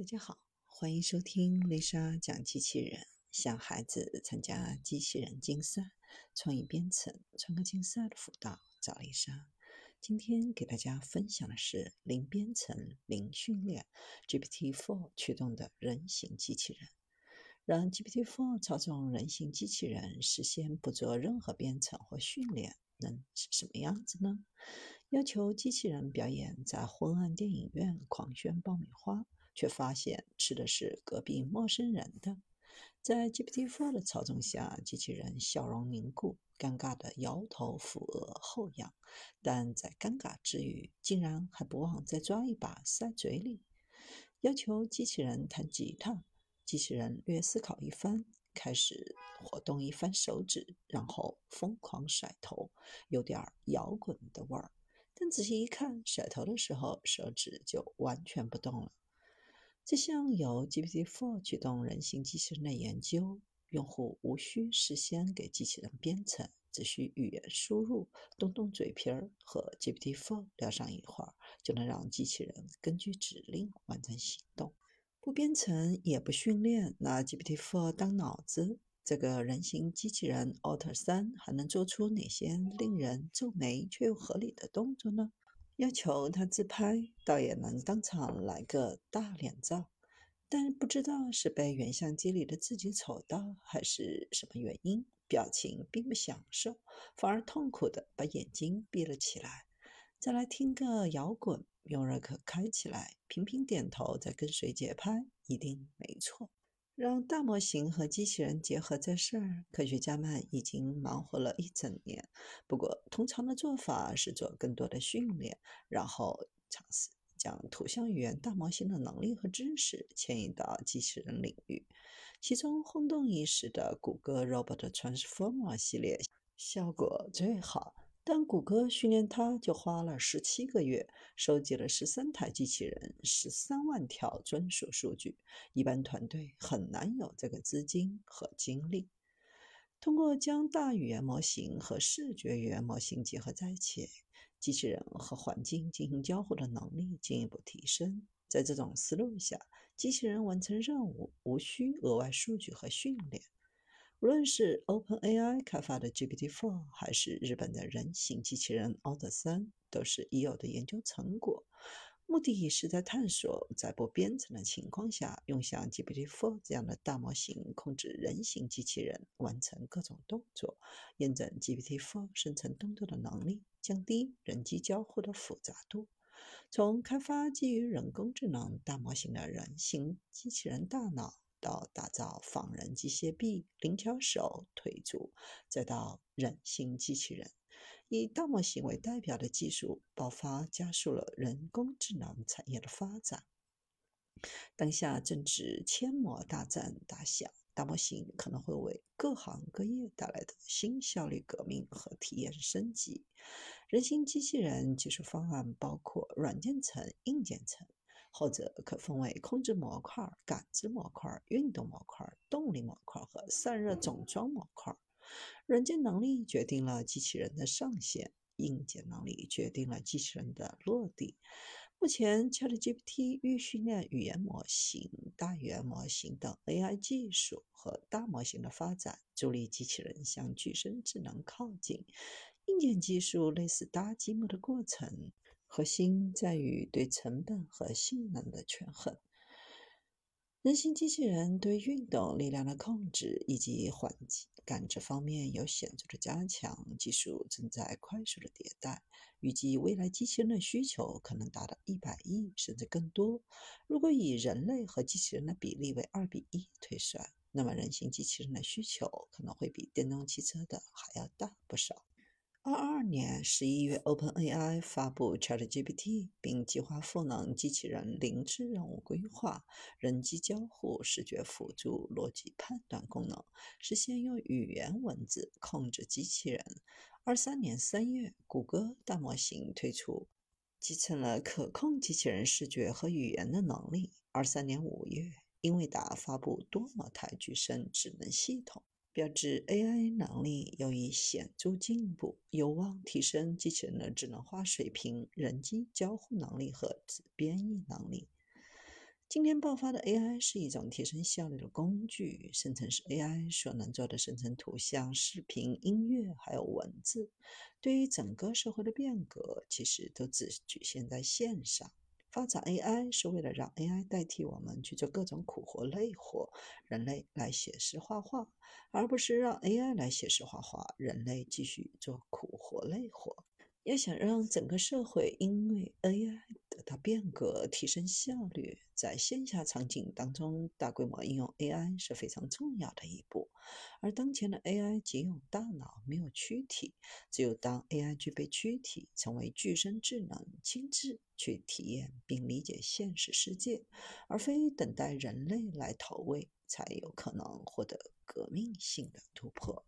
大家好，欢迎收听丽莎讲机器人。想孩子参加机器人竞赛、创意编程、创客竞赛的辅导，找丽莎。今天给大家分享的是零编程、零训练 GPT-4 驱动的人形机器人。让 GPT-4 操纵人形机器人，事先不做任何编程或训练，能是什么样子呢？要求机器人表演在昏暗电影院狂炫爆米花。却发现吃的是隔壁陌生人的。在 GPT-4 的操纵下，机器人笑容凝固，尴尬的摇头俯额后仰，但在尴尬之余，竟然还不忘再抓一把塞嘴里。要求机器人弹吉他，机器人略思考一番，开始活动一番手指，然后疯狂甩头，有点摇滚的味儿。但仔细一看，甩头的时候手指就完全不动了。这项由 GPT-4 驱动人形机器人的研究，用户无需事先给机器人编程，只需语言输入，动动嘴皮儿，和 GPT-4 聊上一会儿，就能让机器人根据指令完成行动。不编程也不训练，拿 GPT-4 当脑子，这个人形机器人 Otter 3还能做出哪些令人皱眉却又合理的动作呢？要求他自拍，倒也能当场来个大脸照，但不知道是被原相机里的自己丑到，还是什么原因，表情并不享受，反而痛苦的把眼睛闭了起来。再来听个摇滚，用热可开起来，频频点头，再跟随节拍，一定没错。让大模型和机器人结合这事儿，科学家们已经忙活了一整年。不过，通常的做法是做更多的训练，然后尝试将图像语言大模型的能力和知识迁移到机器人领域。其中轰动一时的谷歌 Robot Transformer 系列效果最好。但谷歌训练它就花了十七个月，收集了十三台机器人、十三万条专属数据，一般团队很难有这个资金和精力。通过将大语言模型和视觉语言模型结合在一起，机器人和环境进行交互的能力进一步提升。在这种思路下，机器人完成任务无需额外数据和训练。无论是 OpenAI 开发的 GPT-4，还是日本的人形机器人 Otter 3，都是已有的研究成果。目的是在探索，在不编程的情况下，用像 GPT-4 这样的大模型控制人形机器人完成各种动作，验证 GPT-4 生成动作的能力，降低人机交互的复杂度。从开发基于人工智能大模型的人形机器人大脑。到打造仿人机械臂、灵巧手、腿足，再到人形机器人，以大模型为代表的技术爆发，加速了人工智能产业的发展。当下正值千模大战打响，大模型可能会为各行各业带来的新效率革命和体验升级。人形机器人技术方案包括软件层、硬件层。后者可分为控制模块、感知模块、运动模块、动力模块和散热总装模块。软件能力决定了机器人的上限，硬件能力决定了机器人的落地。目前，ChatGPT 预训练语言模型、大语言模型等 AI 技术和大模型的发展，助力机器人向具身智能靠近。硬件技术类似搭积木的过程。核心在于对成本和性能的权衡。人形机器人对运动力量的控制以及环境感知方面有显著的加强，技术正在快速的迭代。预计未来机器人的需求可能达到一百亿甚至更多。如果以人类和机器人的比例为二比一推算，那么人形机器人的需求可能会比电动汽车的还要大不少。二二年十一月，OpenAI 发布 ChatGPT，并计划赋能机器人零智任务规划、人机交互、视觉辅助、逻辑判断功能，实现用语言文字控制机器人。二三年三月，谷歌大模型推出，集成了可控机器人视觉和语言的能力。二三年五月，英伟达发布多模态具声智能系统。标志 AI 能力有以显著进步，有望提升机器人的智能化水平、人机交互能力和自编译能力。今天爆发的 AI 是一种提升效率的工具，生成式 AI 所能做的生成图像、视频、音乐还有文字，对于整个社会的变革，其实都只局限在线上。发展 AI 是为了让 AI 代替我们去做各种苦活累活，人类来写诗画画，而不是让 AI 来写诗画画，人类继续做苦活累活。要想让整个社会因为 AI 得到变革、提升效率，在线下场景当中，大规模应用 AI 是非常重要的一步。而当前的 AI 仅有大脑，没有躯体。只有当 AI 具备躯体，成为具身智能，亲自去体验并理解现实世界，而非等待人类来投喂，才有可能获得革命性的突破。